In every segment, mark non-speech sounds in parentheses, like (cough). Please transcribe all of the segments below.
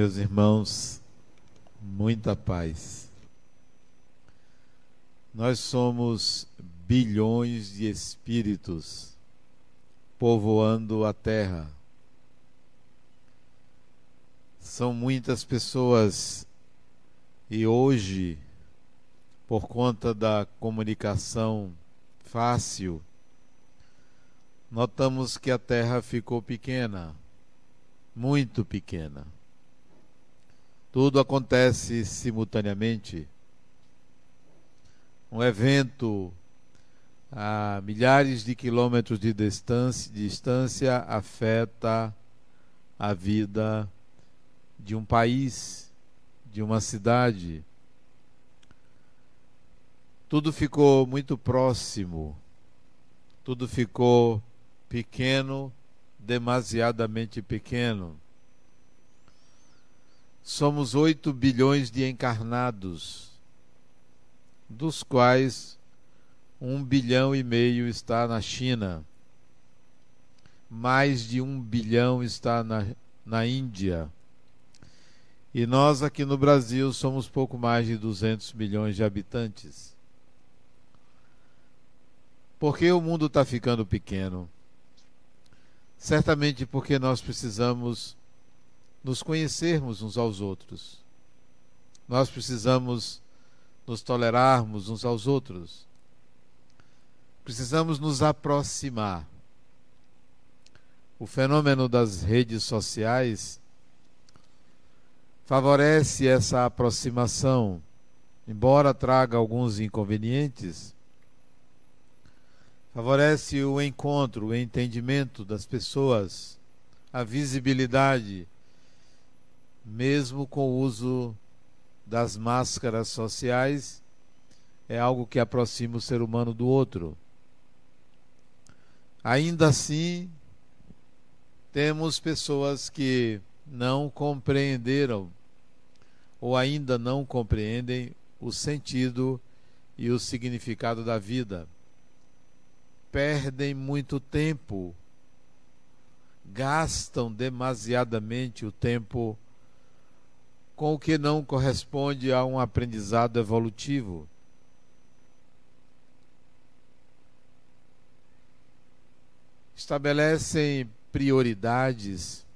Meus irmãos, muita paz. Nós somos bilhões de espíritos povoando a terra. São muitas pessoas e hoje, por conta da comunicação fácil, notamos que a terra ficou pequena, muito pequena tudo acontece simultaneamente. Um evento a milhares de quilômetros de distância, distância afeta a vida de um país, de uma cidade. Tudo ficou muito próximo, tudo ficou pequeno, demasiadamente pequeno. Somos 8 bilhões de encarnados, dos quais um bilhão e meio está na China, mais de um bilhão está na, na Índia. E nós aqui no Brasil somos pouco mais de 200 milhões de habitantes. Por que o mundo está ficando pequeno? Certamente porque nós precisamos nos conhecermos uns aos outros. Nós precisamos nos tolerarmos uns aos outros. Precisamos nos aproximar. O fenômeno das redes sociais favorece essa aproximação, embora traga alguns inconvenientes. Favorece o encontro, o entendimento das pessoas, a visibilidade mesmo com o uso das máscaras sociais, é algo que aproxima o ser humano do outro. Ainda assim, temos pessoas que não compreenderam ou ainda não compreendem o sentido e o significado da vida. Perdem muito tempo, gastam demasiadamente o tempo com o que não corresponde a um aprendizado evolutivo. Estabelecem prioridades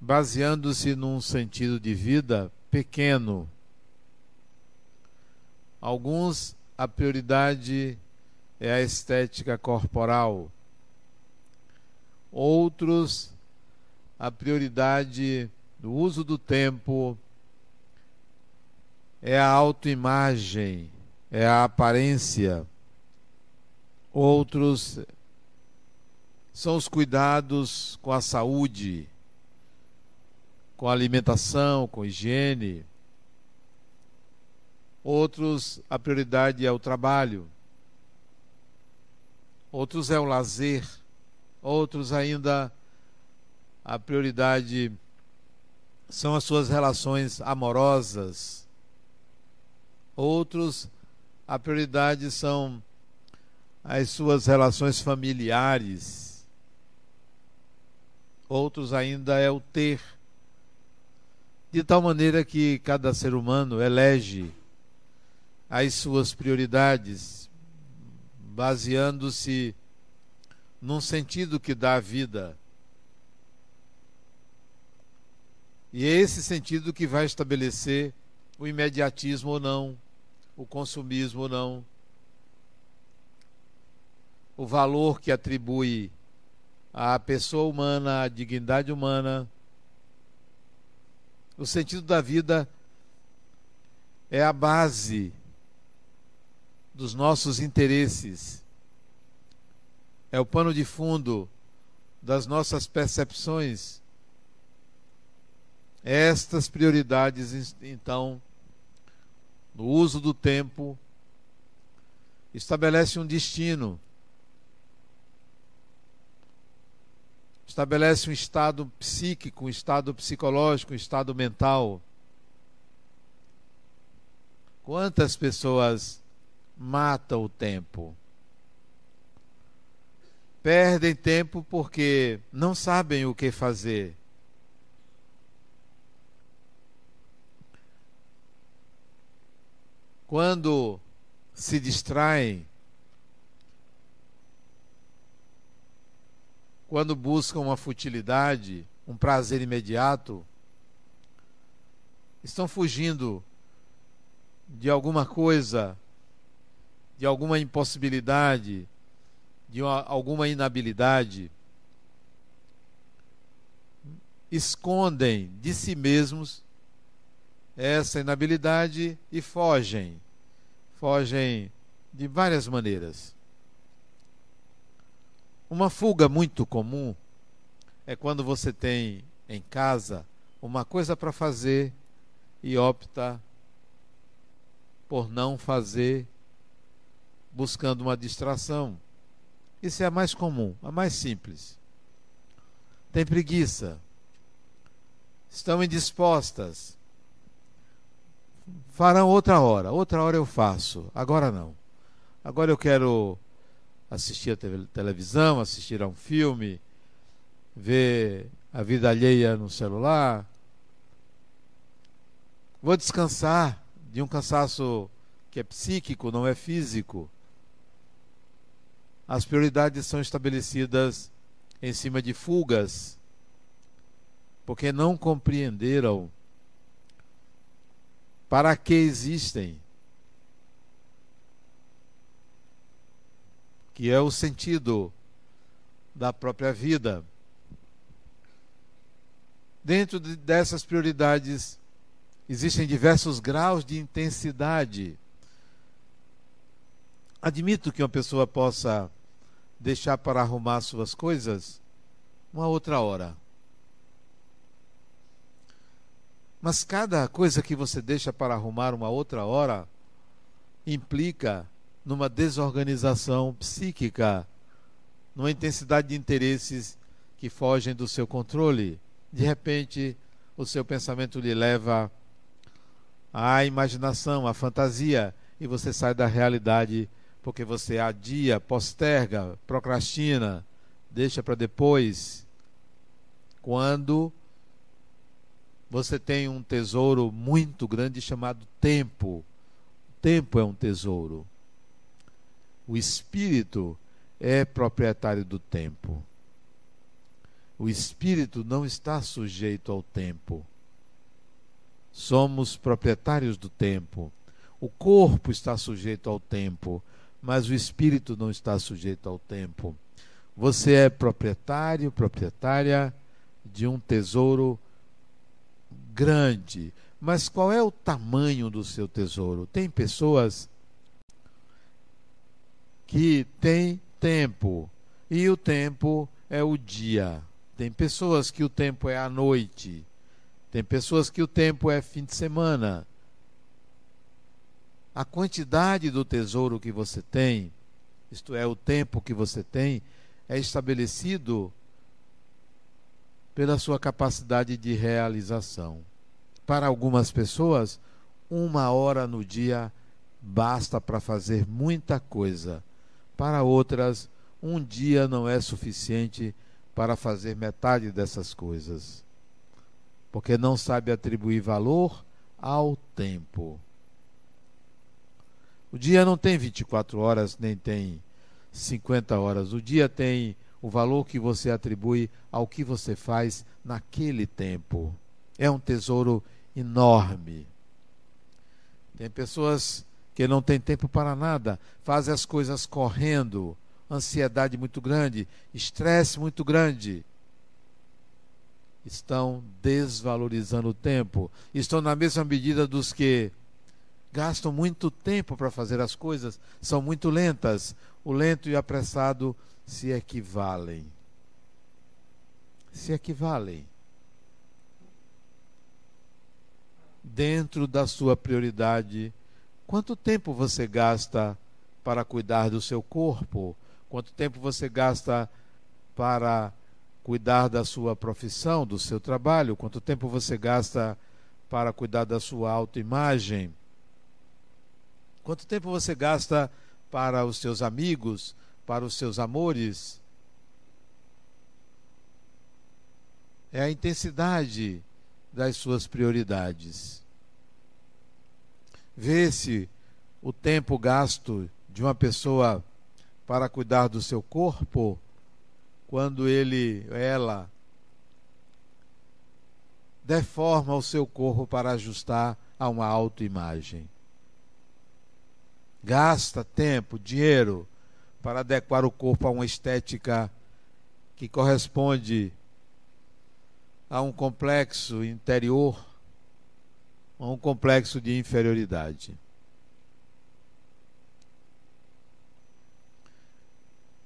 baseando-se num sentido de vida pequeno. Alguns, a prioridade é a estética corporal. Outros, a prioridade do uso do tempo, é a autoimagem, é a aparência. Outros são os cuidados com a saúde, com a alimentação, com a higiene. Outros, a prioridade é o trabalho. Outros é o lazer. Outros ainda a prioridade são as suas relações amorosas. Outros, a prioridade são as suas relações familiares. Outros ainda é o ter. De tal maneira que cada ser humano elege as suas prioridades, baseando-se num sentido que dá a vida E é esse sentido que vai estabelecer o imediatismo ou não, o consumismo ou não, o valor que atribui à pessoa humana, à dignidade humana. O sentido da vida é a base dos nossos interesses, é o pano de fundo das nossas percepções estas prioridades, então, no uso do tempo, estabelece um destino, estabelece um estado psíquico, um estado psicológico, um estado mental. Quantas pessoas matam o tempo? Perdem tempo porque não sabem o que fazer quando se distraem, quando buscam uma futilidade, um prazer imediato, estão fugindo de alguma coisa, de alguma impossibilidade, de uma, alguma inabilidade, escondem de si mesmos essa inabilidade e fogem. Fogem de várias maneiras. Uma fuga muito comum é quando você tem em casa uma coisa para fazer e opta por não fazer, buscando uma distração. Isso é a mais comum, a mais simples. Tem preguiça. Estão indispostas. Farão outra hora. Outra hora eu faço. Agora não. Agora eu quero assistir a televisão, assistir a um filme, ver a vida alheia no celular. Vou descansar de um cansaço que é psíquico, não é físico. As prioridades são estabelecidas em cima de fugas, porque não compreenderam para que existem, que é o sentido da própria vida. Dentro de, dessas prioridades Existem diversos graus de intensidade. Admito que uma pessoa possa deixar para arrumar suas coisas uma outra hora. Mas cada coisa que você deixa para arrumar uma outra hora implica numa desorganização psíquica, numa intensidade de interesses que fogem do seu controle. De repente, o seu pensamento lhe leva a imaginação, a fantasia, e você sai da realidade porque você adia, posterga, procrastina, deixa para depois. Quando você tem um tesouro muito grande chamado tempo. tempo é um tesouro. O espírito é proprietário do tempo. O espírito não está sujeito ao tempo. Somos proprietários do tempo. O corpo está sujeito ao tempo, mas o espírito não está sujeito ao tempo. Você é proprietário, proprietária de um tesouro grande. Mas qual é o tamanho do seu tesouro? Tem pessoas que têm tempo e o tempo é o dia. Tem pessoas que o tempo é a noite. Tem pessoas que o tempo é fim de semana. A quantidade do tesouro que você tem, isto é, o tempo que você tem, é estabelecido pela sua capacidade de realização. Para algumas pessoas, uma hora no dia basta para fazer muita coisa. Para outras, um dia não é suficiente para fazer metade dessas coisas porque não sabe atribuir valor ao tempo. O dia não tem 24 horas, nem tem 50 horas. O dia tem o valor que você atribui ao que você faz naquele tempo. É um tesouro enorme. Tem pessoas que não têm tempo para nada, fazem as coisas correndo, ansiedade muito grande, estresse muito grande estão desvalorizando o tempo. Estão na mesma medida dos que gastam muito tempo para fazer as coisas, são muito lentas. O lento e o apressado se equivalem. Se equivalem. Dentro da sua prioridade, quanto tempo você gasta para cuidar do seu corpo? Quanto tempo você gasta para cuidar da sua profissão, do seu trabalho, quanto tempo você gasta para cuidar da sua autoimagem, quanto tempo você gasta para os seus amigos, para os seus amores. É a intensidade das suas prioridades. Vê se o tempo gasto de uma pessoa para cuidar do seu corpo quando ele, ela, deforma o seu corpo para ajustar a uma autoimagem. Gasta tempo, dinheiro para adequar o corpo a uma estética que corresponde a um complexo interior, a um complexo de inferioridade.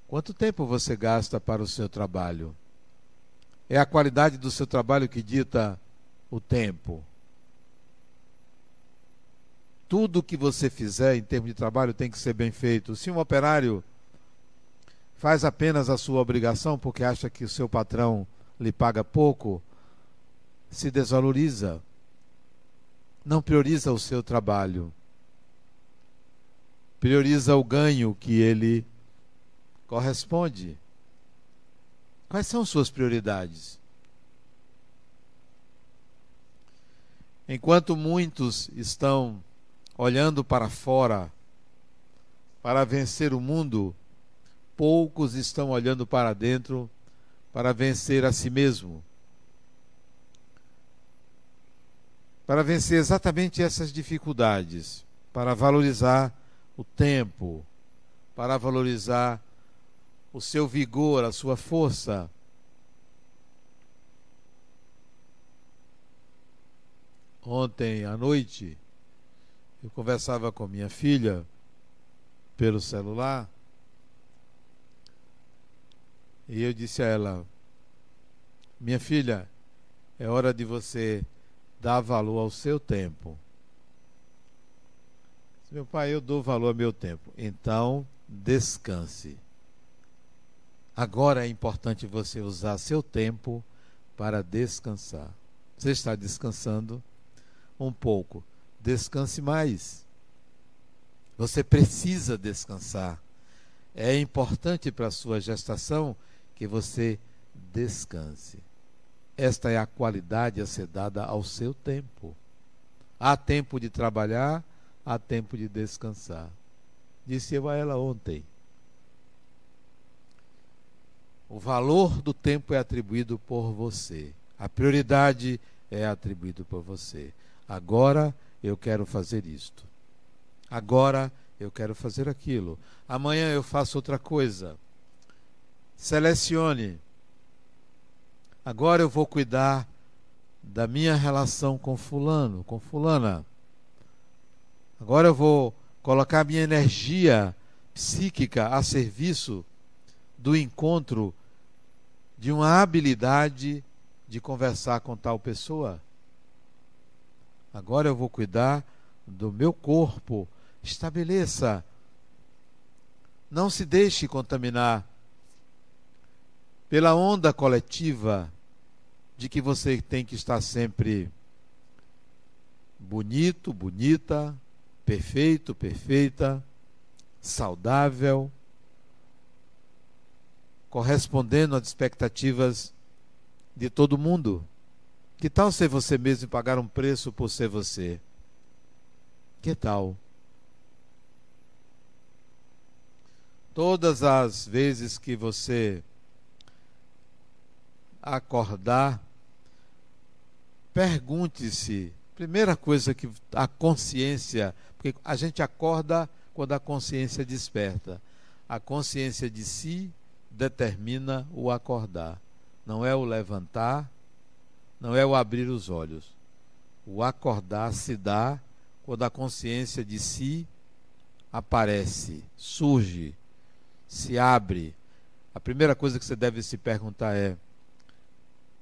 Quanto tempo você gasta para o seu trabalho? É a qualidade do seu trabalho que dita o tempo. Tudo que você fizer em termos de trabalho tem que ser bem feito. Se um operário faz apenas a sua obrigação porque acha que o seu patrão lhe paga pouco, se desvaloriza. Não prioriza o seu trabalho. Prioriza o ganho que ele corresponde. Quais são suas prioridades? Enquanto muitos estão olhando para fora para vencer o mundo, poucos estão olhando para dentro para vencer a si mesmo. Para vencer exatamente essas dificuldades, para valorizar o tempo, para valorizar o seu vigor, a sua força. Ontem à noite, eu conversava com minha filha pelo celular e eu disse a ela: Minha filha, é hora de você dar valor ao seu tempo. Meu pai, eu dou valor ao meu tempo. Então, descanse. Agora é importante você usar seu tempo para descansar. Você está descansando um pouco. Descanse mais. Você precisa descansar. É importante para a sua gestação que você descanse. Esta é a qualidade a ser dada ao seu tempo. Há tempo de trabalhar, há tempo de descansar. Disse eu a ela ontem. O valor do tempo é atribuído por você. A prioridade é atribuída por você. Agora eu quero fazer isto. Agora eu quero fazer aquilo. Amanhã eu faço outra coisa. Selecione. Agora eu vou cuidar da minha relação com fulano, com fulana. Agora eu vou colocar minha energia psíquica a serviço do encontro de uma habilidade de conversar com tal pessoa. Agora eu vou cuidar do meu corpo. Estabeleça. Não se deixe contaminar pela onda coletiva de que você tem que estar sempre bonito, bonita, perfeito, perfeita, saudável correspondendo às expectativas de todo mundo. Que tal ser você mesmo e pagar um preço por ser você? Que tal? Todas as vezes que você acordar, pergunte-se, primeira coisa que a consciência, porque a gente acorda quando a consciência desperta. A consciência de si determina o acordar. Não é o levantar, não é o abrir os olhos. O acordar se dá quando a consciência de si aparece, surge, se abre. A primeira coisa que você deve se perguntar é: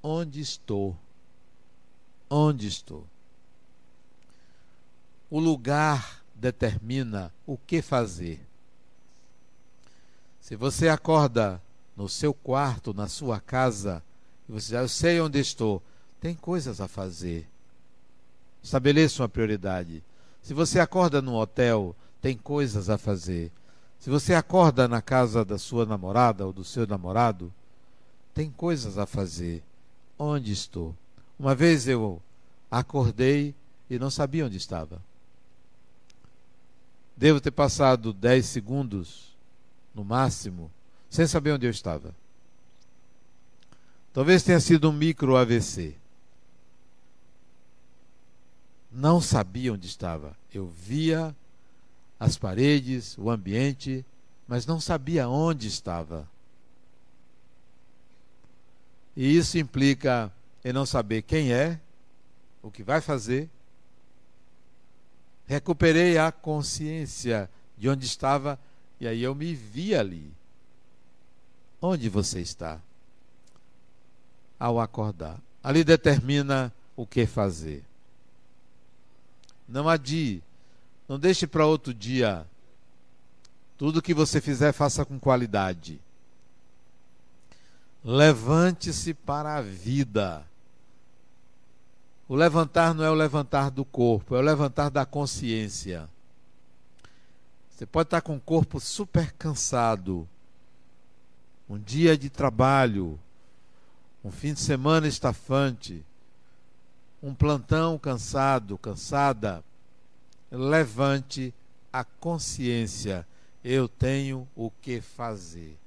onde estou? Onde estou? O lugar determina o que fazer. Se você acorda no seu quarto, na sua casa, e você diz, eu sei onde estou, tem coisas a fazer. Estabeleça uma prioridade. Se você acorda no hotel, tem coisas a fazer. Se você acorda na casa da sua namorada ou do seu namorado, tem coisas a fazer. Onde estou? Uma vez eu acordei e não sabia onde estava. Devo ter passado 10 segundos, no máximo, sem saber onde eu estava. Talvez tenha sido um micro AVC. Não sabia onde estava. Eu via as paredes, o ambiente, mas não sabia onde estava. E isso implica em não saber quem é, o que vai fazer. Recuperei a consciência de onde estava e aí eu me vi ali. Onde você está? Ao acordar. Ali determina o que fazer. Não adie. Não deixe para outro dia. Tudo que você fizer, faça com qualidade. Levante-se para a vida. O levantar não é o levantar do corpo, é o levantar da consciência. Você pode estar com o corpo super cansado, um dia de trabalho, um fim de semana estafante, um plantão cansado, cansada. Levante a consciência. Eu tenho o que fazer.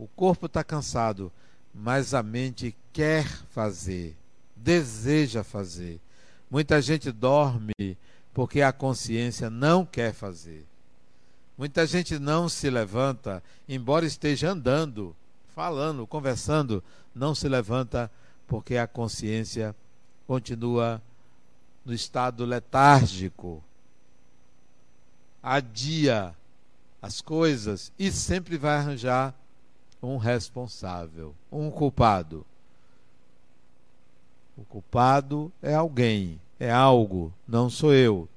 O corpo está cansado, mas a mente quer fazer, deseja fazer. Muita gente dorme porque a consciência não quer fazer. Muita gente não se levanta, embora esteja andando, falando, conversando, não se levanta porque a consciência continua no estado letárgico. Adia as coisas e sempre vai arranjar um responsável, um culpado. O culpado é alguém, é algo, não sou eu.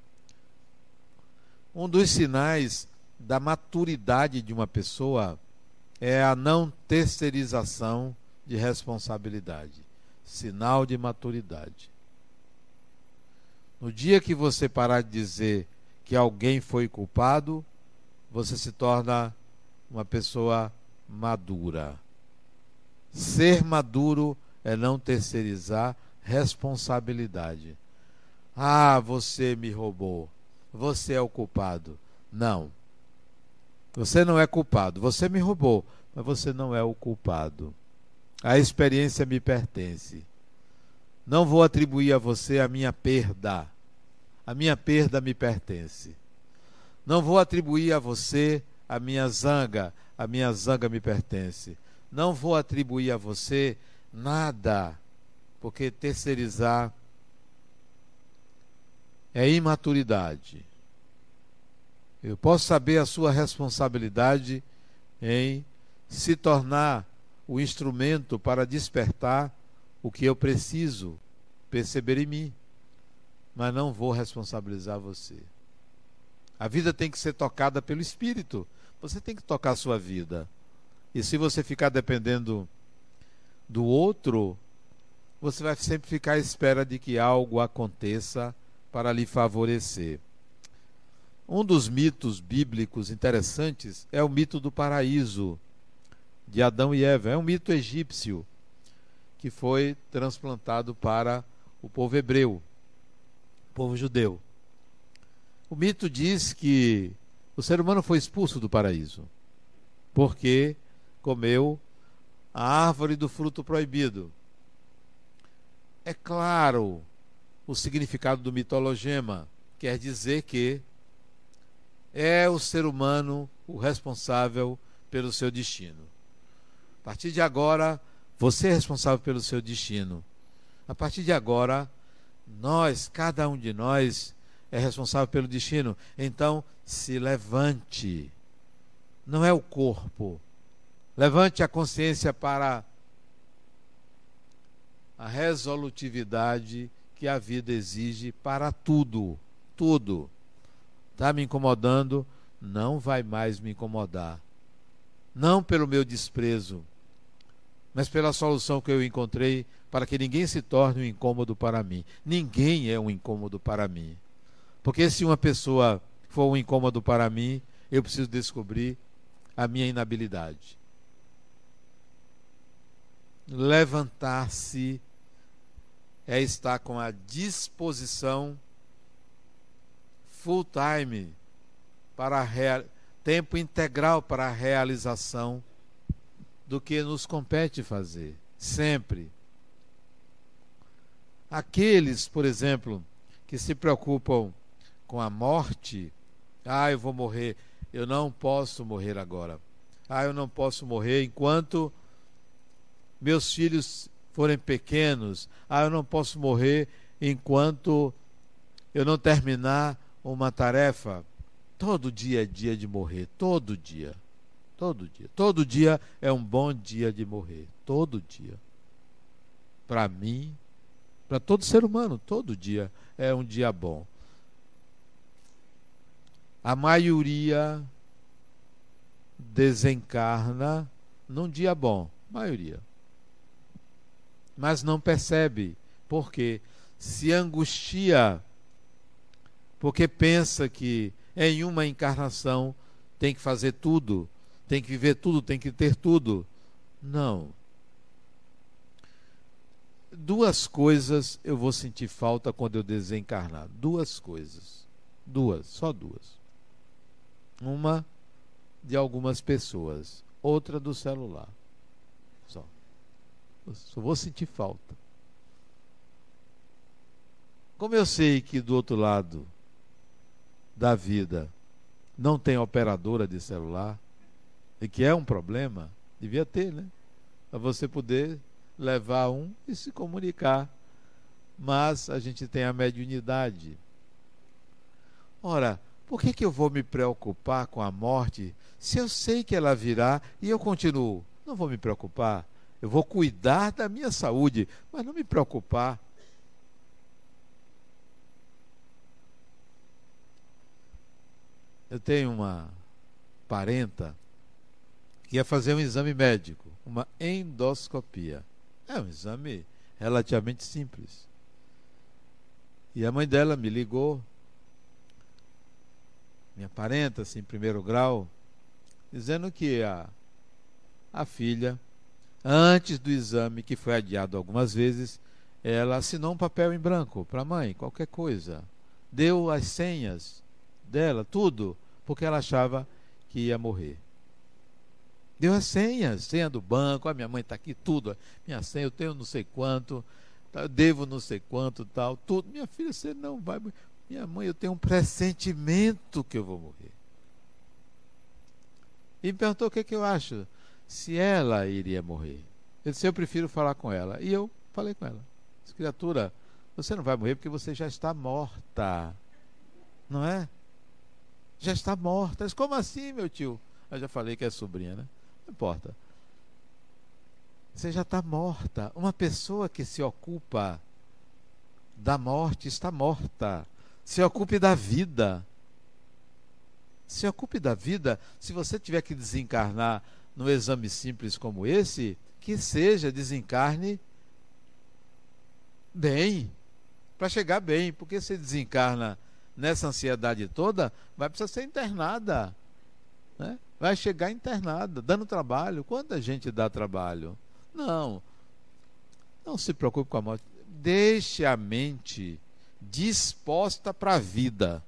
Um dos sinais da maturidade de uma pessoa é a não terceirização de responsabilidade. Sinal de maturidade. No dia que você parar de dizer que alguém foi culpado, você se torna uma pessoa madura. Ser maduro é não terceirizar responsabilidade. Ah, você me roubou. Você é o culpado. Não. Você não é culpado. Você me roubou, mas você não é o culpado. A experiência me pertence. Não vou atribuir a você a minha perda. A minha perda me pertence. Não vou atribuir a você a minha zanga. A minha zanga me pertence. Não vou atribuir a você nada, porque terceirizar é imaturidade. Eu posso saber a sua responsabilidade em se tornar o instrumento para despertar o que eu preciso perceber em mim, mas não vou responsabilizar você. A vida tem que ser tocada pelo Espírito. Você tem que tocar a sua vida. E se você ficar dependendo do outro, você vai sempre ficar à espera de que algo aconteça para lhe favorecer. Um dos mitos bíblicos interessantes é o mito do paraíso de Adão e Eva. É um mito egípcio que foi transplantado para o povo hebreu, o povo judeu. O mito diz que o ser humano foi expulso do paraíso porque comeu a árvore do fruto proibido. É claro o significado do mitologema, quer dizer que é o ser humano o responsável pelo seu destino. A partir de agora, você é responsável pelo seu destino. A partir de agora, nós, cada um de nós, é responsável pelo destino. Então, se levante. Não é o corpo. Levante a consciência para a resolutividade que a vida exige para tudo. Tudo está me incomodando, não vai mais me incomodar. Não pelo meu desprezo, mas pela solução que eu encontrei para que ninguém se torne um incômodo para mim. Ninguém é um incômodo para mim. Porque se uma pessoa for um incômodo para mim, eu preciso descobrir a minha inabilidade. Levantar-se é estar com a disposição full time para a tempo integral para a realização do que nos compete fazer, sempre. Aqueles, por exemplo, que se preocupam com a morte, ah, eu vou morrer, eu não posso morrer agora. Ah, eu não posso morrer enquanto meus filhos forem pequenos. Ah, eu não posso morrer enquanto eu não terminar uma tarefa. Todo dia é dia de morrer, todo dia. Todo dia. Todo dia é um bom dia de morrer. Todo dia. Para mim, para todo ser humano, todo dia é um dia bom. A maioria desencarna num dia bom, maioria. Mas não percebe, porque se angustia, porque pensa que em uma encarnação tem que fazer tudo, tem que viver tudo, tem que ter tudo. Não. Duas coisas eu vou sentir falta quando eu desencarnar. Duas coisas. Duas, só duas. Uma de algumas pessoas, outra do celular. Só. só vou sentir falta. Como eu sei que do outro lado da vida não tem operadora de celular, e que é um problema, devia ter, né? Para você poder levar um e se comunicar. Mas a gente tem a mediunidade. Ora, por que, que eu vou me preocupar com a morte se eu sei que ela virá e eu continuo? Não vou me preocupar. Eu vou cuidar da minha saúde, mas não me preocupar. Eu tenho uma parenta que ia fazer um exame médico, uma endoscopia. É um exame relativamente simples. E a mãe dela me ligou minha parenta, assim, em primeiro grau, dizendo que a, a filha, antes do exame, que foi adiado algumas vezes, ela assinou um papel em branco para a mãe, qualquer coisa. Deu as senhas dela, tudo, porque ela achava que ia morrer. Deu as senhas, senha do banco, a minha mãe está aqui, tudo. Minha senha, eu tenho não sei quanto, tá, devo não sei quanto, tal, tudo. Minha filha, você não vai. Minha mãe, eu tenho um pressentimento que eu vou morrer. E me perguntou o que, que eu acho, se ela iria morrer. Eu disse, eu prefiro falar com ela. E eu falei com ela. Disse, criatura, você não vai morrer porque você já está morta. Não é? Já está morta. Disse, como assim, meu tio? Eu já falei que é sobrinha, né? Não importa. Você já está morta. Uma pessoa que se ocupa da morte está morta. Se ocupe da vida. Se ocupe da vida. Se você tiver que desencarnar num exame simples como esse, que seja desencarne bem, para chegar bem, porque se desencarna nessa ansiedade toda, vai precisar ser internada. Né? Vai chegar internada, dando trabalho. Quanta gente dá trabalho? Não. Não se preocupe com a morte. Deixe a mente disposta para a vida,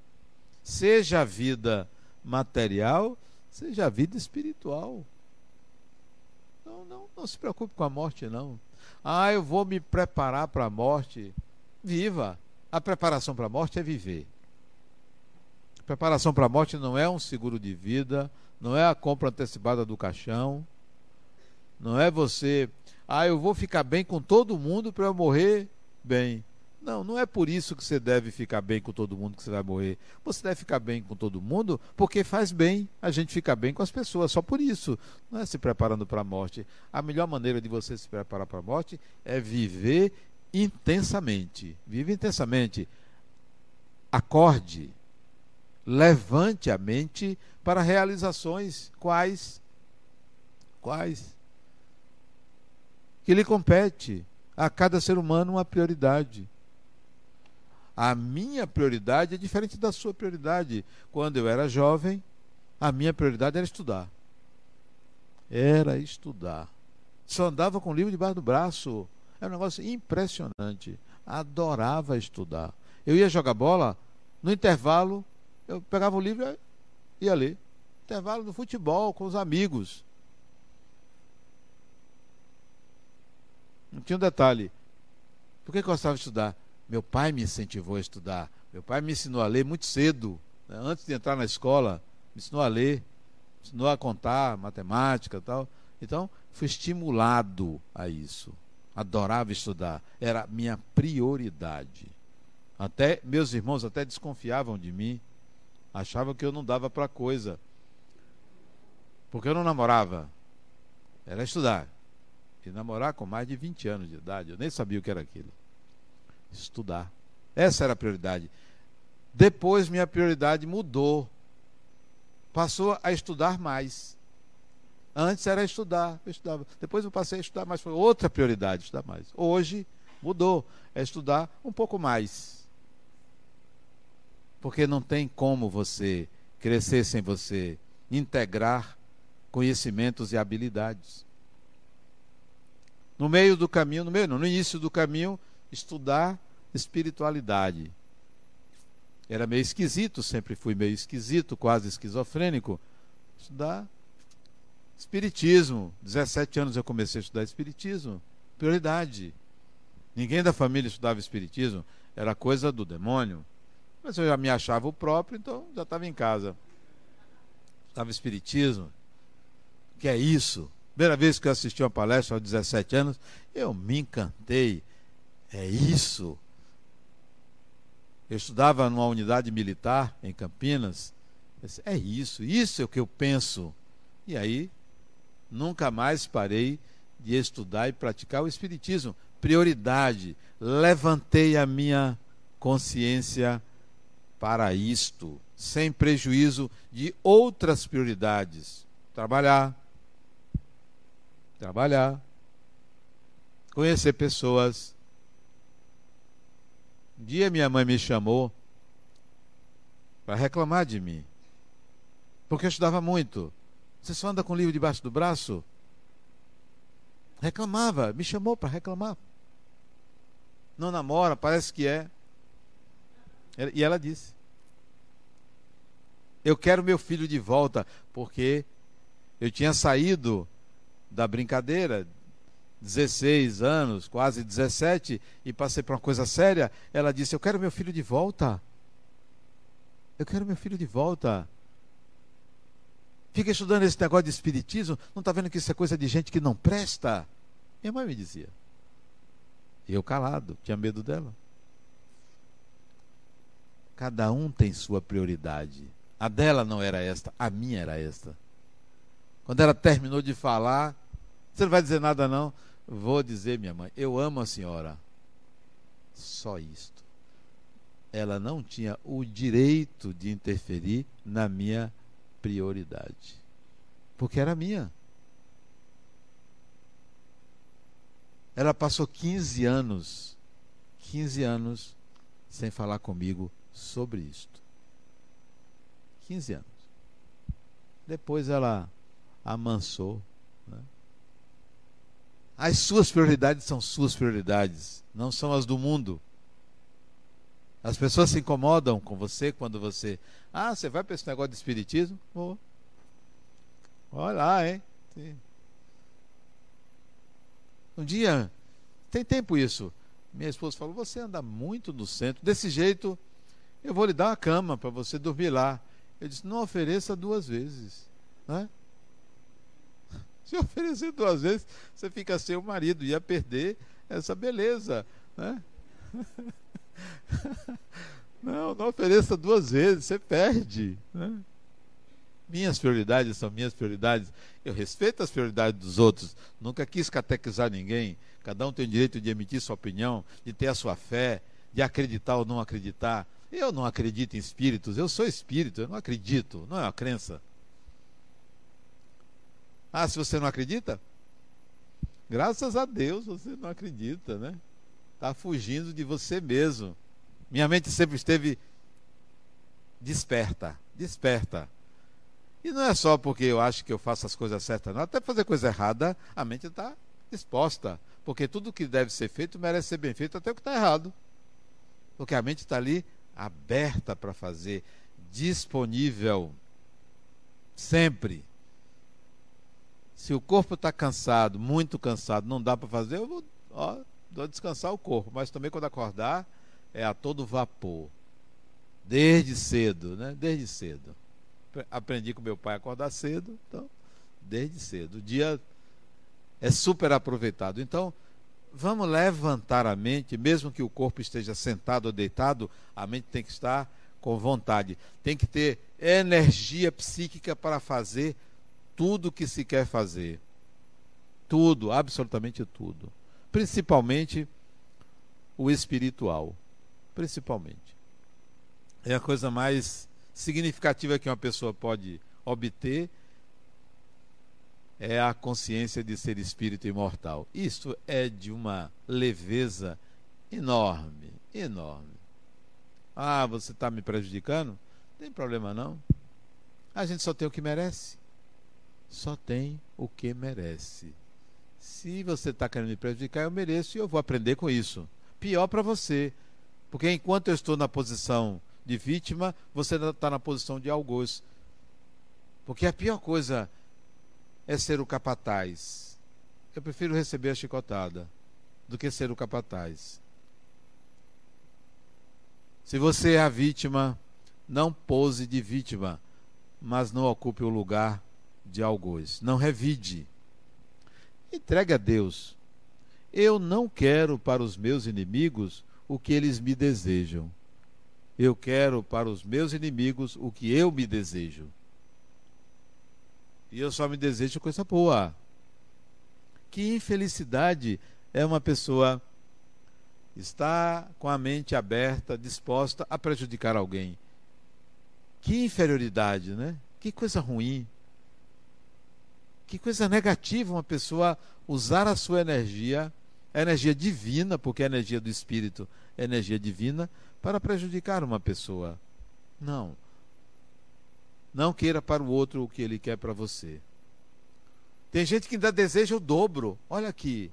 seja a vida material, seja a vida espiritual. Não, não, não se preocupe com a morte, não. Ah, eu vou me preparar para a morte. Viva. A preparação para a morte é viver. A preparação para a morte não é um seguro de vida, não é a compra antecipada do caixão, não é você, ah, eu vou ficar bem com todo mundo para eu morrer bem. Não, não é por isso que você deve ficar bem com todo mundo que você vai morrer. Você deve ficar bem com todo mundo porque faz bem a gente ficar bem com as pessoas, só por isso. Não é se preparando para a morte. A melhor maneira de você se preparar para a morte é viver intensamente. Vive intensamente. Acorde. Levante a mente para realizações quais quais que lhe compete a cada ser humano uma prioridade. A minha prioridade é diferente da sua prioridade. Quando eu era jovem, a minha prioridade era estudar. Era estudar. Só andava com o livro debaixo do braço. Era um negócio impressionante. Adorava estudar. Eu ia jogar bola, no intervalo, eu pegava o livro e Ia ler. Intervalo do futebol, com os amigos. Não tinha um detalhe. Por que eu gostava de estudar? Meu pai me incentivou a estudar. Meu pai me ensinou a ler muito cedo. Né? Antes de entrar na escola, me ensinou a ler, me ensinou a contar, matemática tal. Então, fui estimulado a isso. Adorava estudar. Era minha prioridade. Até meus irmãos até desconfiavam de mim. Achavam que eu não dava para coisa. Porque eu não namorava. Era estudar. E namorar com mais de 20 anos de idade. Eu nem sabia o que era aquilo. Estudar. Essa era a prioridade. Depois minha prioridade mudou. Passou a estudar mais. Antes era estudar, eu estudava. Depois eu passei a estudar mais, foi outra prioridade, estudar mais. Hoje mudou, é estudar um pouco mais. Porque não tem como você crescer sem você integrar conhecimentos e habilidades. No meio do caminho, no meio não, no início do caminho, estudar espiritualidade. Era meio esquisito, sempre fui meio esquisito, quase esquizofrênico. Estudar espiritismo. 17 anos eu comecei a estudar espiritismo. Prioridade. Ninguém da família estudava espiritismo, era coisa do demônio. Mas eu já me achava o próprio, então já estava em casa. Estava espiritismo. Que é isso? Primeira vez que eu assisti uma palestra aos 17 anos, eu me encantei. É isso. Eu estudava numa unidade militar em Campinas. Disse, é isso, isso é o que eu penso. E aí, nunca mais parei de estudar e praticar o Espiritismo. Prioridade. Levantei a minha consciência para isto, sem prejuízo de outras prioridades. Trabalhar, trabalhar, conhecer pessoas. Um dia minha mãe me chamou para reclamar de mim, porque eu estudava muito. Você só anda com o livro debaixo do braço? Reclamava, me chamou para reclamar. Não namora, parece que é. E ela disse: Eu quero meu filho de volta, porque eu tinha saído da brincadeira, 16 anos, quase 17, e passei para uma coisa séria, ela disse: Eu quero meu filho de volta. Eu quero meu filho de volta. Fica estudando esse negócio de espiritismo, não está vendo que isso é coisa de gente que não presta? Minha mãe me dizia. Eu calado, tinha medo dela. Cada um tem sua prioridade. A dela não era esta, a minha era esta. Quando ela terminou de falar, você não vai dizer nada, não? Vou dizer, minha mãe, eu amo a senhora. Só isto. Ela não tinha o direito de interferir na minha prioridade. Porque era minha. Ela passou 15 anos, 15 anos sem falar comigo sobre isto. 15 anos. Depois ela amansou. As suas prioridades são suas prioridades, não são as do mundo. As pessoas se incomodam com você quando você. Ah, você vai para esse negócio de espiritismo? Oh. Olha lá, hein? Sim. Um dia, tem tempo isso. Minha esposa falou: Você anda muito no centro. Desse jeito, eu vou lhe dar uma cama para você dormir lá. Eu disse: Não ofereça duas vezes. Né? (laughs) Se oferecer duas vezes, você fica sem o marido, ia perder essa beleza. Né? (laughs) Não, não ofereça duas vezes, você perde. Né? Minhas prioridades são minhas prioridades. Eu respeito as prioridades dos outros. Nunca quis catequizar ninguém. Cada um tem o direito de emitir sua opinião, de ter a sua fé, de acreditar ou não acreditar. Eu não acredito em espíritos, eu sou espírito, eu não acredito, não é uma crença. Ah, se você não acredita? Graças a Deus você não acredita, né? Está fugindo de você mesmo. Minha mente sempre esteve desperta, desperta. E não é só porque eu acho que eu faço as coisas certas, não. Até fazer coisa errada, a mente está disposta. Porque tudo que deve ser feito merece ser bem feito, até o que está errado. Porque a mente está ali aberta para fazer, disponível. Sempre. Se o corpo está cansado, muito cansado, não dá para fazer, eu vou, ó, vou descansar o corpo. Mas também quando acordar, é a todo vapor. Desde cedo, né? Desde cedo. Aprendi com meu pai a acordar cedo, então, desde cedo. O dia é super aproveitado. Então, vamos levantar a mente, mesmo que o corpo esteja sentado ou deitado, a mente tem que estar com vontade. Tem que ter energia psíquica para fazer tudo que se quer fazer. Tudo, absolutamente tudo. Principalmente o espiritual. Principalmente. É a coisa mais significativa que uma pessoa pode obter é a consciência de ser espírito imortal. Isto é de uma leveza enorme, enorme. Ah, você está me prejudicando? Não tem problema não. A gente só tem o que merece. Só tem o que merece. Se você está querendo me prejudicar, eu mereço e eu vou aprender com isso. Pior para você. Porque enquanto eu estou na posição de vítima, você está na posição de algoz. Porque a pior coisa é ser o capataz. Eu prefiro receber a chicotada do que ser o capataz. Se você é a vítima, não pose de vítima, mas não ocupe o lugar de algoz. Não revide. Entregue a Deus. Eu não quero para os meus inimigos o que eles me desejam. Eu quero para os meus inimigos o que eu me desejo. E eu só me desejo coisa boa. Que infelicidade é uma pessoa estar com a mente aberta, disposta a prejudicar alguém. Que inferioridade, né? Que coisa ruim. Que coisa negativa uma pessoa usar a sua energia, a energia divina, porque a energia do espírito é energia divina, para prejudicar uma pessoa. Não. Não queira para o outro o que ele quer para você. Tem gente que ainda deseja o dobro. Olha aqui.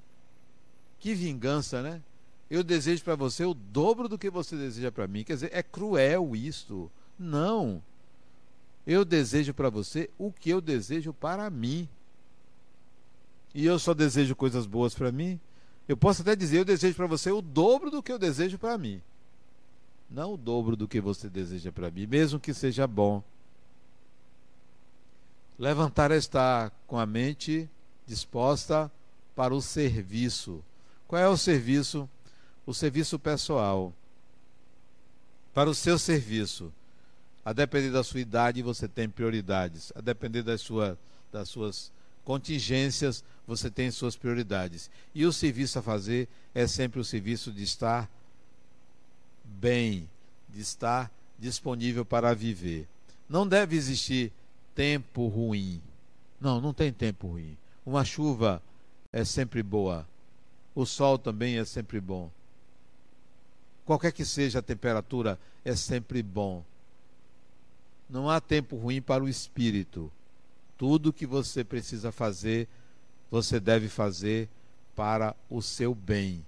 Que vingança, né? Eu desejo para você o dobro do que você deseja para mim. Quer dizer, é cruel isso. Não. Eu desejo para você o que eu desejo para mim. E eu só desejo coisas boas para mim. Eu posso até dizer, eu desejo para você o dobro do que eu desejo para mim. Não o dobro do que você deseja para mim, mesmo que seja bom. Levantar é estar com a mente disposta para o serviço. Qual é o serviço? O serviço pessoal. Para o seu serviço. A depender da sua idade, você tem prioridades. A depender das, sua, das suas contingências, você tem suas prioridades. E o serviço a fazer é sempre o serviço de estar bem, de estar disponível para viver. Não deve existir tempo ruim. Não, não tem tempo ruim. Uma chuva é sempre boa. O sol também é sempre bom. Qualquer que seja a temperatura, é sempre bom. Não há tempo ruim para o espírito. Tudo que você precisa fazer, você deve fazer para o seu bem.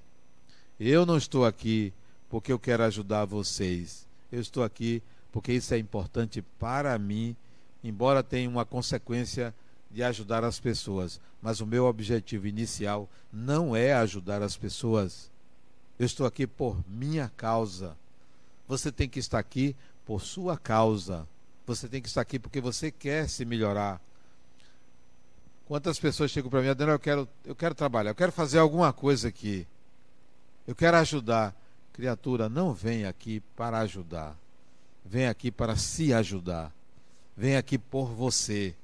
Eu não estou aqui porque eu quero ajudar vocês. Eu estou aqui porque isso é importante para mim embora tenha uma consequência de ajudar as pessoas, mas o meu objetivo inicial não é ajudar as pessoas. Eu estou aqui por minha causa. Você tem que estar aqui por sua causa. Você tem que estar aqui porque você quer se melhorar. Quantas pessoas chegam para mim, Adriano, eu quero, eu quero trabalhar, eu quero fazer alguma coisa aqui. Eu quero ajudar. Criatura, não vem aqui para ajudar. Vem aqui para se ajudar vem aqui por você.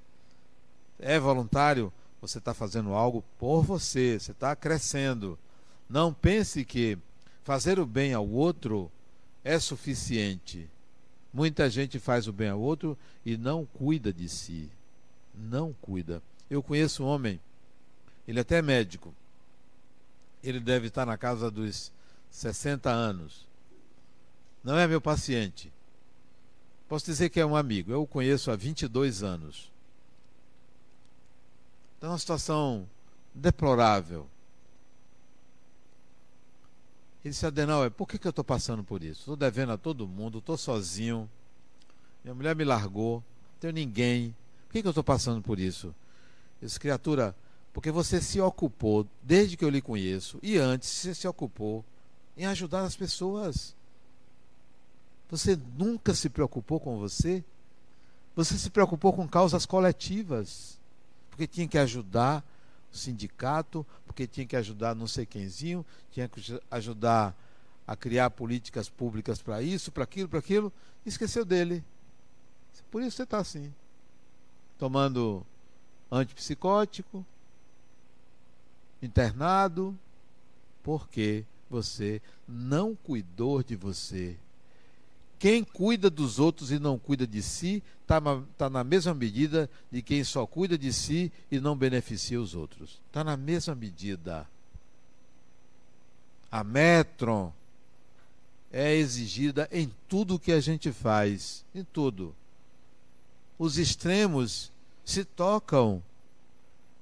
É voluntário? Você está fazendo algo por você, você está crescendo. Não pense que fazer o bem ao outro é suficiente. Muita gente faz o bem ao outro e não cuida de si. Não cuida. Eu conheço um homem, ele é até é médico. Ele deve estar na casa dos 60 anos. Não é meu paciente. Posso dizer que é um amigo. Eu o conheço há 22 anos. Então, é uma situação deplorável. Ele disse, Adenauer, por que, que eu estou passando por isso? Estou devendo a todo mundo, estou sozinho. Minha mulher me largou, não tenho ninguém. Por que, que eu estou passando por isso? Essa criatura, porque você se ocupou, desde que eu lhe conheço, e antes você se ocupou em ajudar as pessoas. Você nunca se preocupou com você? Você se preocupou com causas coletivas, porque tinha que ajudar o sindicato, porque tinha que ajudar não sei quemzinho, tinha que ajudar a criar políticas públicas para isso, para aquilo, para aquilo, esqueceu dele. Por isso você está assim. Tomando antipsicótico, internado, porque você não cuidou de você. Quem cuida dos outros e não cuida de si está tá na mesma medida de quem só cuida de si e não beneficia os outros. Está na mesma medida. A metron é exigida em tudo que a gente faz, em tudo. Os extremos se tocam.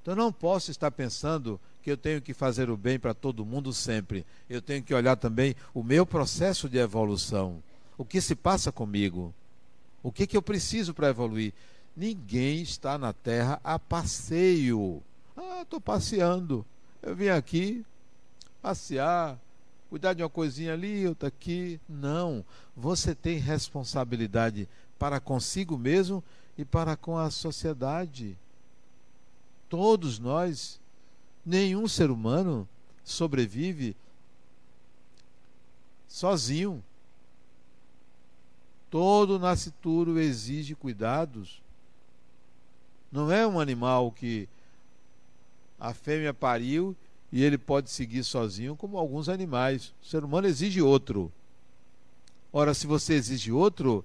Então não posso estar pensando que eu tenho que fazer o bem para todo mundo sempre. Eu tenho que olhar também o meu processo de evolução o que se passa comigo, o que, que eu preciso para evoluir. Ninguém está na Terra a passeio. Ah, estou passeando. Eu vim aqui passear, cuidar de uma coisinha ali, outra aqui. Não. Você tem responsabilidade para consigo mesmo e para com a sociedade. Todos nós, nenhum ser humano sobrevive sozinho. Todo nascituro exige cuidados. Não é um animal que a fêmea pariu e ele pode seguir sozinho, como alguns animais. O ser humano exige outro. Ora, se você exige outro,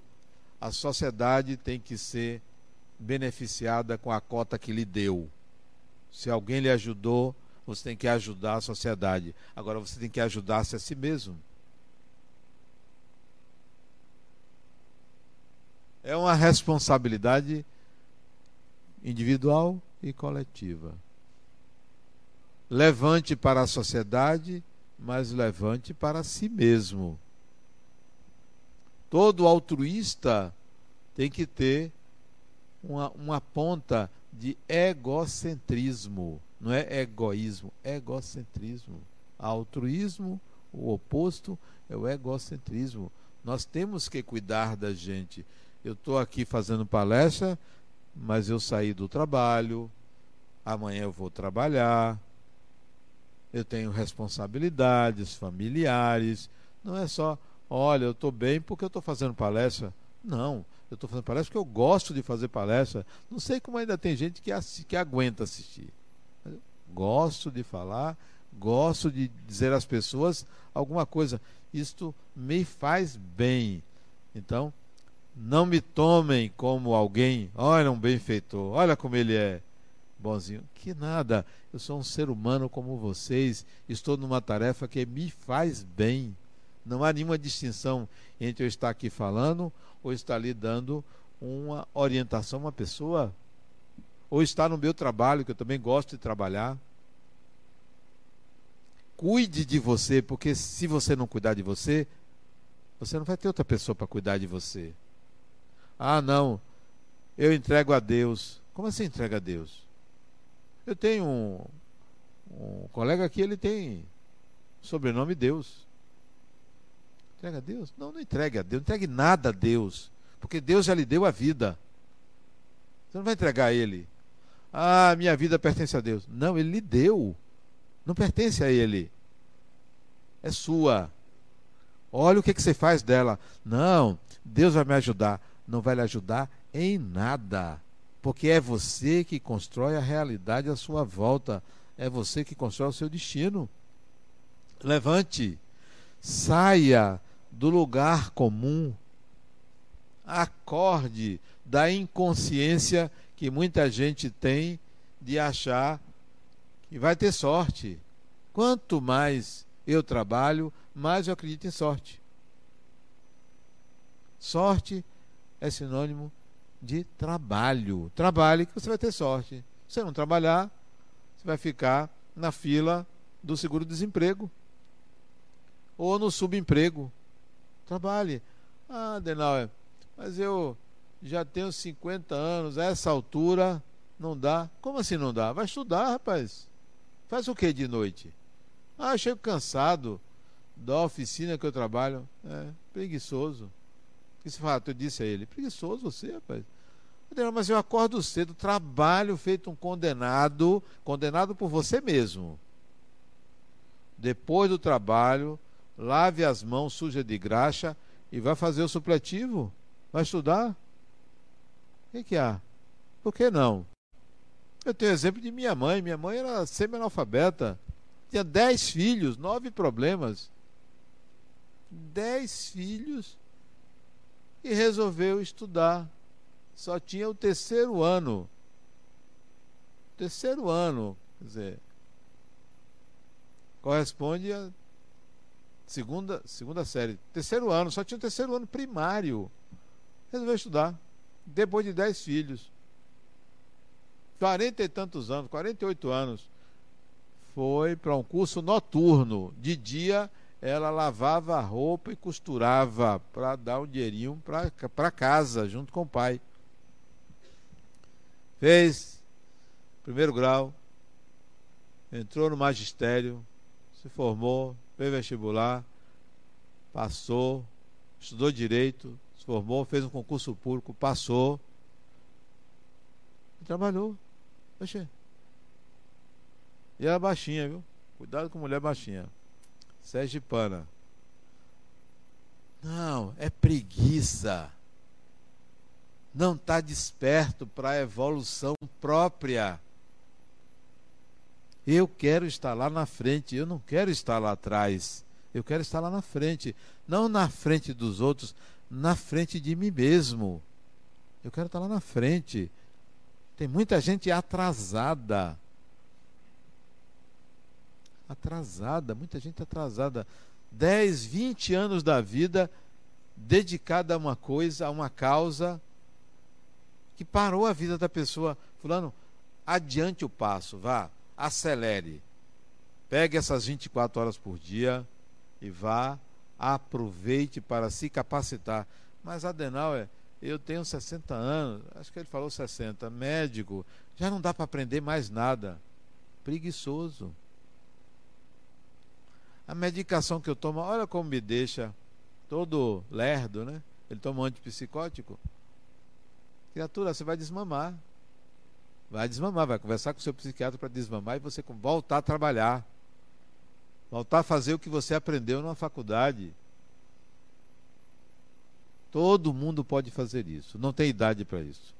a sociedade tem que ser beneficiada com a cota que lhe deu. Se alguém lhe ajudou, você tem que ajudar a sociedade. Agora você tem que ajudar-se a si mesmo. É uma responsabilidade individual e coletiva. Levante para a sociedade, mas levante para si mesmo. Todo altruísta tem que ter uma, uma ponta de egocentrismo. Não é egoísmo, egocentrismo. Altruísmo, o oposto, é o egocentrismo. Nós temos que cuidar da gente eu estou aqui fazendo palestra, mas eu saí do trabalho, amanhã eu vou trabalhar, eu tenho responsabilidades familiares. Não é só, olha, eu estou bem porque eu estou fazendo palestra. Não, eu estou fazendo palestra porque eu gosto de fazer palestra. Não sei como ainda tem gente que, que aguenta assistir. Gosto de falar, gosto de dizer às pessoas alguma coisa. Isto me faz bem. Então, não me tomem como alguém, olha um benfeitor, olha como ele é bonzinho. Que nada, eu sou um ser humano como vocês, estou numa tarefa que me faz bem. Não há nenhuma distinção entre eu estar aqui falando ou estar lhe dando uma orientação a uma pessoa, ou estar no meu trabalho, que eu também gosto de trabalhar. Cuide de você, porque se você não cuidar de você, você não vai ter outra pessoa para cuidar de você. Ah, não, eu entrego a Deus. Como assim entrega a Deus? Eu tenho um, um colega aqui, ele tem sobrenome Deus. Entrega a Deus? Não, não entregue a Deus, não entregue nada a Deus, porque Deus já lhe deu a vida. Você não vai entregar a Ele. Ah, minha vida pertence a Deus. Não, Ele lhe deu. Não pertence a Ele. É sua. Olha o que, que você faz dela. Não, Deus vai me ajudar não vai lhe ajudar em nada. Porque é você que constrói a realidade à sua volta. É você que constrói o seu destino. Levante, saia do lugar comum, acorde da inconsciência que muita gente tem de achar que vai ter sorte. Quanto mais eu trabalho, mais eu acredito em sorte. Sorte é sinônimo de trabalho. Trabalhe que você vai ter sorte. Se você não trabalhar, você vai ficar na fila do seguro-desemprego ou no subemprego. Trabalhe. Ah, Denauer, mas eu já tenho 50 anos, a essa altura não dá. Como assim não dá? Vai estudar, rapaz. Faz o que de noite? Ah, chego cansado da oficina que eu trabalho. É, preguiçoso. O que você fala? Eu disse a ele, preguiçoso você, rapaz. Mas eu acordo cedo, trabalho feito um condenado, condenado por você mesmo. Depois do trabalho, lave as mãos sujas de graxa e vai fazer o supletivo. Vai estudar. O que, que há? Por que não? Eu tenho exemplo de minha mãe. Minha mãe era semi-analfabeta. Tinha dez filhos, nove problemas. Dez filhos e resolveu estudar. Só tinha o terceiro ano. Terceiro ano, quer dizer, corresponde a segunda, segunda série. Terceiro ano, só tinha o terceiro ano primário. Resolveu estudar. Depois de dez filhos. Quarenta e tantos anos, 48 anos. Foi para um curso noturno. De dia ela lavava a roupa e costurava para dar um dinheirinho para casa, junto com o pai. Fez primeiro grau, entrou no magistério, se formou, fez vestibular, passou, estudou direito, se formou, fez um concurso público, passou e trabalhou. Oxê. E era baixinha, viu? Cuidado com mulher baixinha. Pana. Não, é preguiça. Não está desperto para a evolução própria. Eu quero estar lá na frente, eu não quero estar lá atrás. Eu quero estar lá na frente. Não na frente dos outros, na frente de mim mesmo. Eu quero estar lá na frente. Tem muita gente atrasada atrasada, muita gente atrasada. 10, 20 anos da vida dedicada a uma coisa, a uma causa que parou a vida da pessoa. Fulano, adiante o passo, vá, acelere. Pegue essas 24 horas por dia e vá, aproveite para se capacitar. Mas Adenauer, eu tenho 60 anos, acho que ele falou 60, médico, já não dá para aprender mais nada. Preguiçoso. A medicação que eu tomo, olha como me deixa todo lerdo, né? Ele toma um antipsicótico. Criatura, você vai desmamar. Vai desmamar, vai conversar com o seu psiquiatra para desmamar e você voltar a trabalhar. Voltar a fazer o que você aprendeu na faculdade. Todo mundo pode fazer isso. Não tem idade para isso.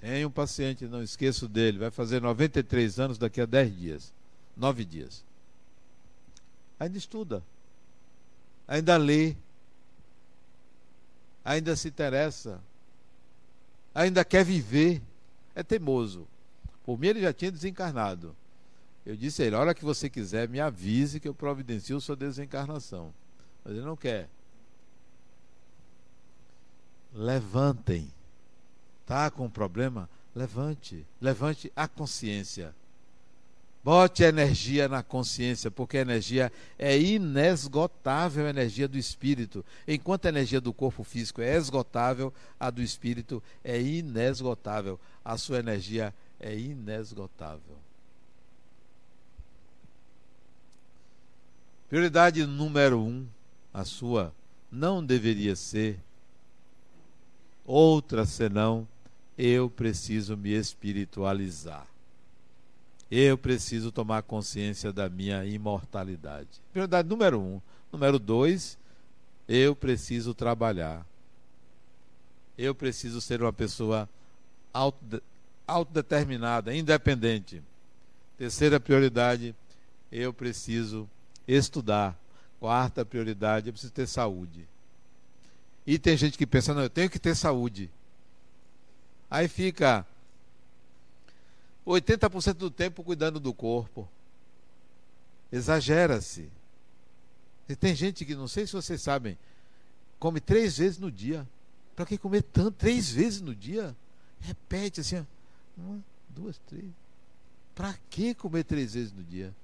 Tem um paciente, não esqueço dele, vai fazer 93 anos daqui a 10 dias. 9 dias ainda estuda, ainda lê, ainda se interessa, ainda quer viver, é teimoso. Por mim, ele já tinha desencarnado. Eu disse a ele: a hora que você quiser, me avise que eu providencio sua desencarnação. Mas ele não quer. Levantem. Tá com problema? Levante. Levante a consciência. Bote energia na consciência, porque a energia é inesgotável, a energia do espírito. Enquanto a energia do corpo físico é esgotável, a do espírito é inesgotável. A sua energia é inesgotável. Prioridade número um, a sua, não deveria ser outra senão eu preciso me espiritualizar. Eu preciso tomar consciência da minha imortalidade. Prioridade número um. Número dois, eu preciso trabalhar. Eu preciso ser uma pessoa autodeterminada, independente. Terceira prioridade, eu preciso estudar. Quarta prioridade, eu preciso ter saúde. E tem gente que pensa, não, eu tenho que ter saúde. Aí fica 80% do tempo cuidando do corpo. Exagera-se. E tem gente que, não sei se vocês sabem, come três vezes no dia. Para que comer tanto? Três vezes no dia? Repete assim, uma, duas, três. Para que comer três vezes no dia?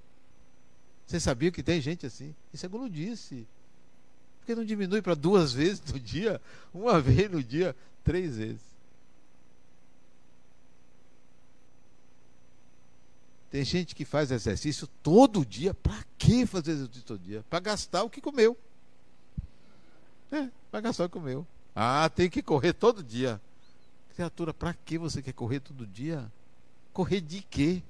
Você sabia que tem gente assim? Isso é guludice. Por que não diminui para duas (laughs) vezes no dia? Uma vez no dia, três vezes. Tem gente que faz exercício todo dia. Para que fazer exercício todo dia? Para gastar o que comeu. É, para gastar o que comeu. Ah, tem que correr todo dia. Criatura, para que você quer correr todo dia? Correr de quê?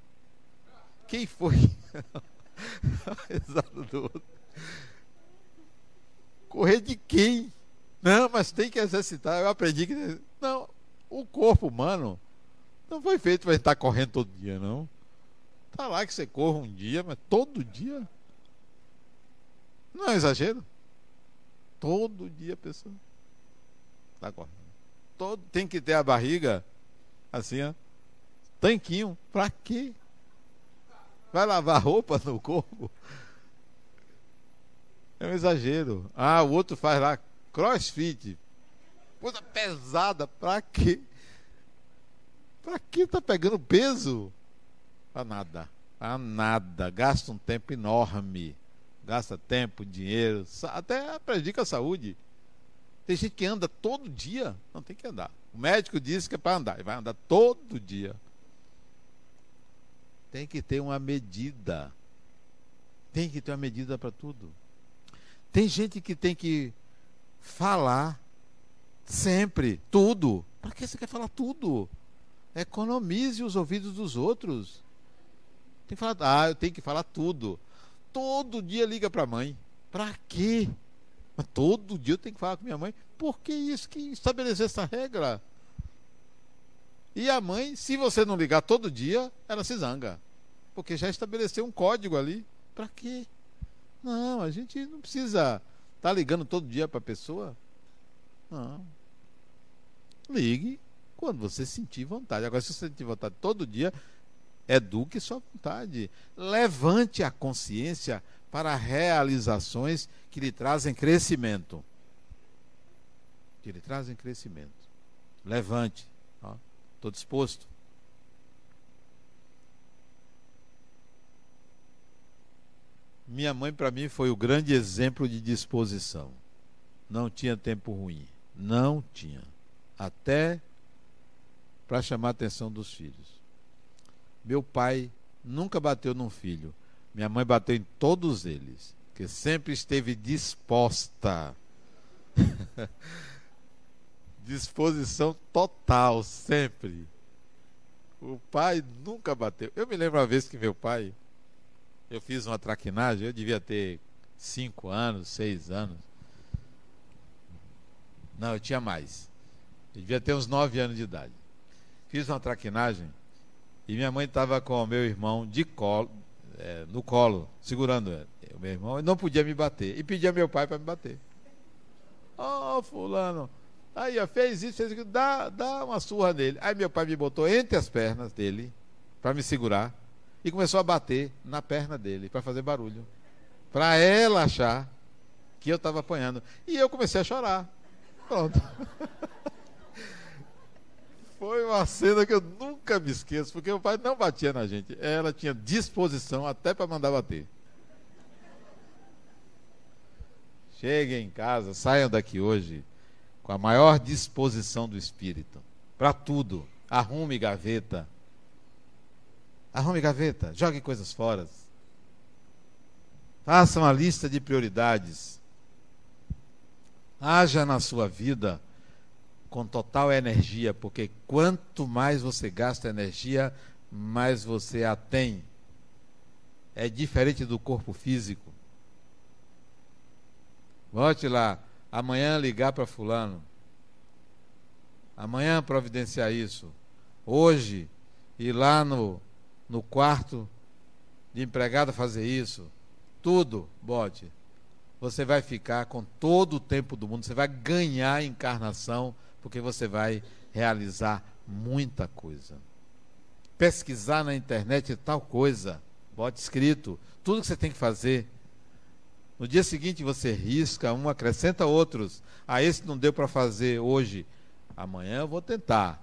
Quem foi? (laughs) Exato do outro. Correr de quem? Não, mas tem que exercitar. Eu aprendi que. Não, o corpo humano não foi feito para estar correndo todo dia, não. Tá lá que você corra um dia, mas todo dia. Não é um exagero? Todo dia a pessoa está correndo. Todo, tem que ter a barriga assim, ó. Tanquinho. Pra quê? Vai lavar roupa no corpo? É um exagero. Ah, o outro faz lá crossfit. Coisa pesada. Pra quê? Pra que tá pegando peso? Pra nada. Pra nada. Gasta um tempo enorme. Gasta tempo, dinheiro. Até prejudica a saúde. Tem gente que anda todo dia. Não tem que andar. O médico disse que é para andar. Ele vai andar todo dia. Tem que ter uma medida. Tem que ter uma medida para tudo. Tem gente que tem que falar sempre, tudo. Para que você quer falar tudo? Economize os ouvidos dos outros. Tem que falar, ah, eu tenho que falar tudo. Todo dia liga para a mãe. Para quê? Mas todo dia eu tenho que falar com minha mãe. Por que isso que estabelecer essa regra? E a mãe, se você não ligar todo dia, ela se zanga. Porque já estabeleceu um código ali. Para quê? Não, a gente não precisa estar tá ligando todo dia para a pessoa. Não. Ligue quando você sentir vontade. Agora, se você sentir vontade todo dia, eduque sua vontade. Levante a consciência para realizações que lhe trazem crescimento. Que lhe trazem crescimento. Levante. Estou disposto. Minha mãe, para mim, foi o grande exemplo de disposição. Não tinha tempo ruim. Não tinha. Até para chamar a atenção dos filhos. Meu pai nunca bateu num filho. Minha mãe bateu em todos eles, que sempre esteve disposta. (laughs) Disposição total, sempre. O pai nunca bateu. Eu me lembro uma vez que meu pai, eu fiz uma traquinagem, eu devia ter cinco anos, seis anos. Não, eu tinha mais. Eu devia ter uns nove anos de idade. Fiz uma traquinagem e minha mãe estava com o meu irmão de colo, é, no colo, segurando o meu irmão, e não podia me bater. E pedia meu pai para me bater. Oh, fulano. Aí, ó, fez isso, fez isso, dá, dá uma surra nele. Aí meu pai me botou entre as pernas dele, para me segurar, e começou a bater na perna dele, para fazer barulho. Para ela achar que eu estava apanhando. E eu comecei a chorar. Pronto. (laughs) Foi uma cena que eu nunca me esqueço, porque o pai não batia na gente. Ela tinha disposição até para mandar bater. Cheguem em casa, saiam daqui hoje com a maior disposição do espírito. Para tudo. Arrume gaveta. Arrume gaveta. Jogue coisas fora. Faça uma lista de prioridades. Haja na sua vida com total energia, porque quanto mais você gasta energia, mais você a tem. É diferente do corpo físico. Volte lá, amanhã ligar para fulano. Amanhã providenciar isso. Hoje ir lá no, no quarto de empregado fazer isso. Tudo, bote. Você vai ficar com todo o tempo do mundo, você vai ganhar encarnação porque você vai realizar muita coisa. Pesquisar na internet tal coisa, bote escrito, tudo que você tem que fazer. No dia seguinte você risca um, acrescenta outros. Ah, esse não deu para fazer hoje. Amanhã eu vou tentar.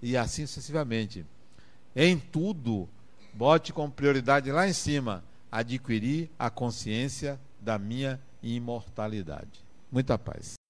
E assim sucessivamente. Em tudo, bote com prioridade lá em cima adquirir a consciência da minha imortalidade. Muita paz.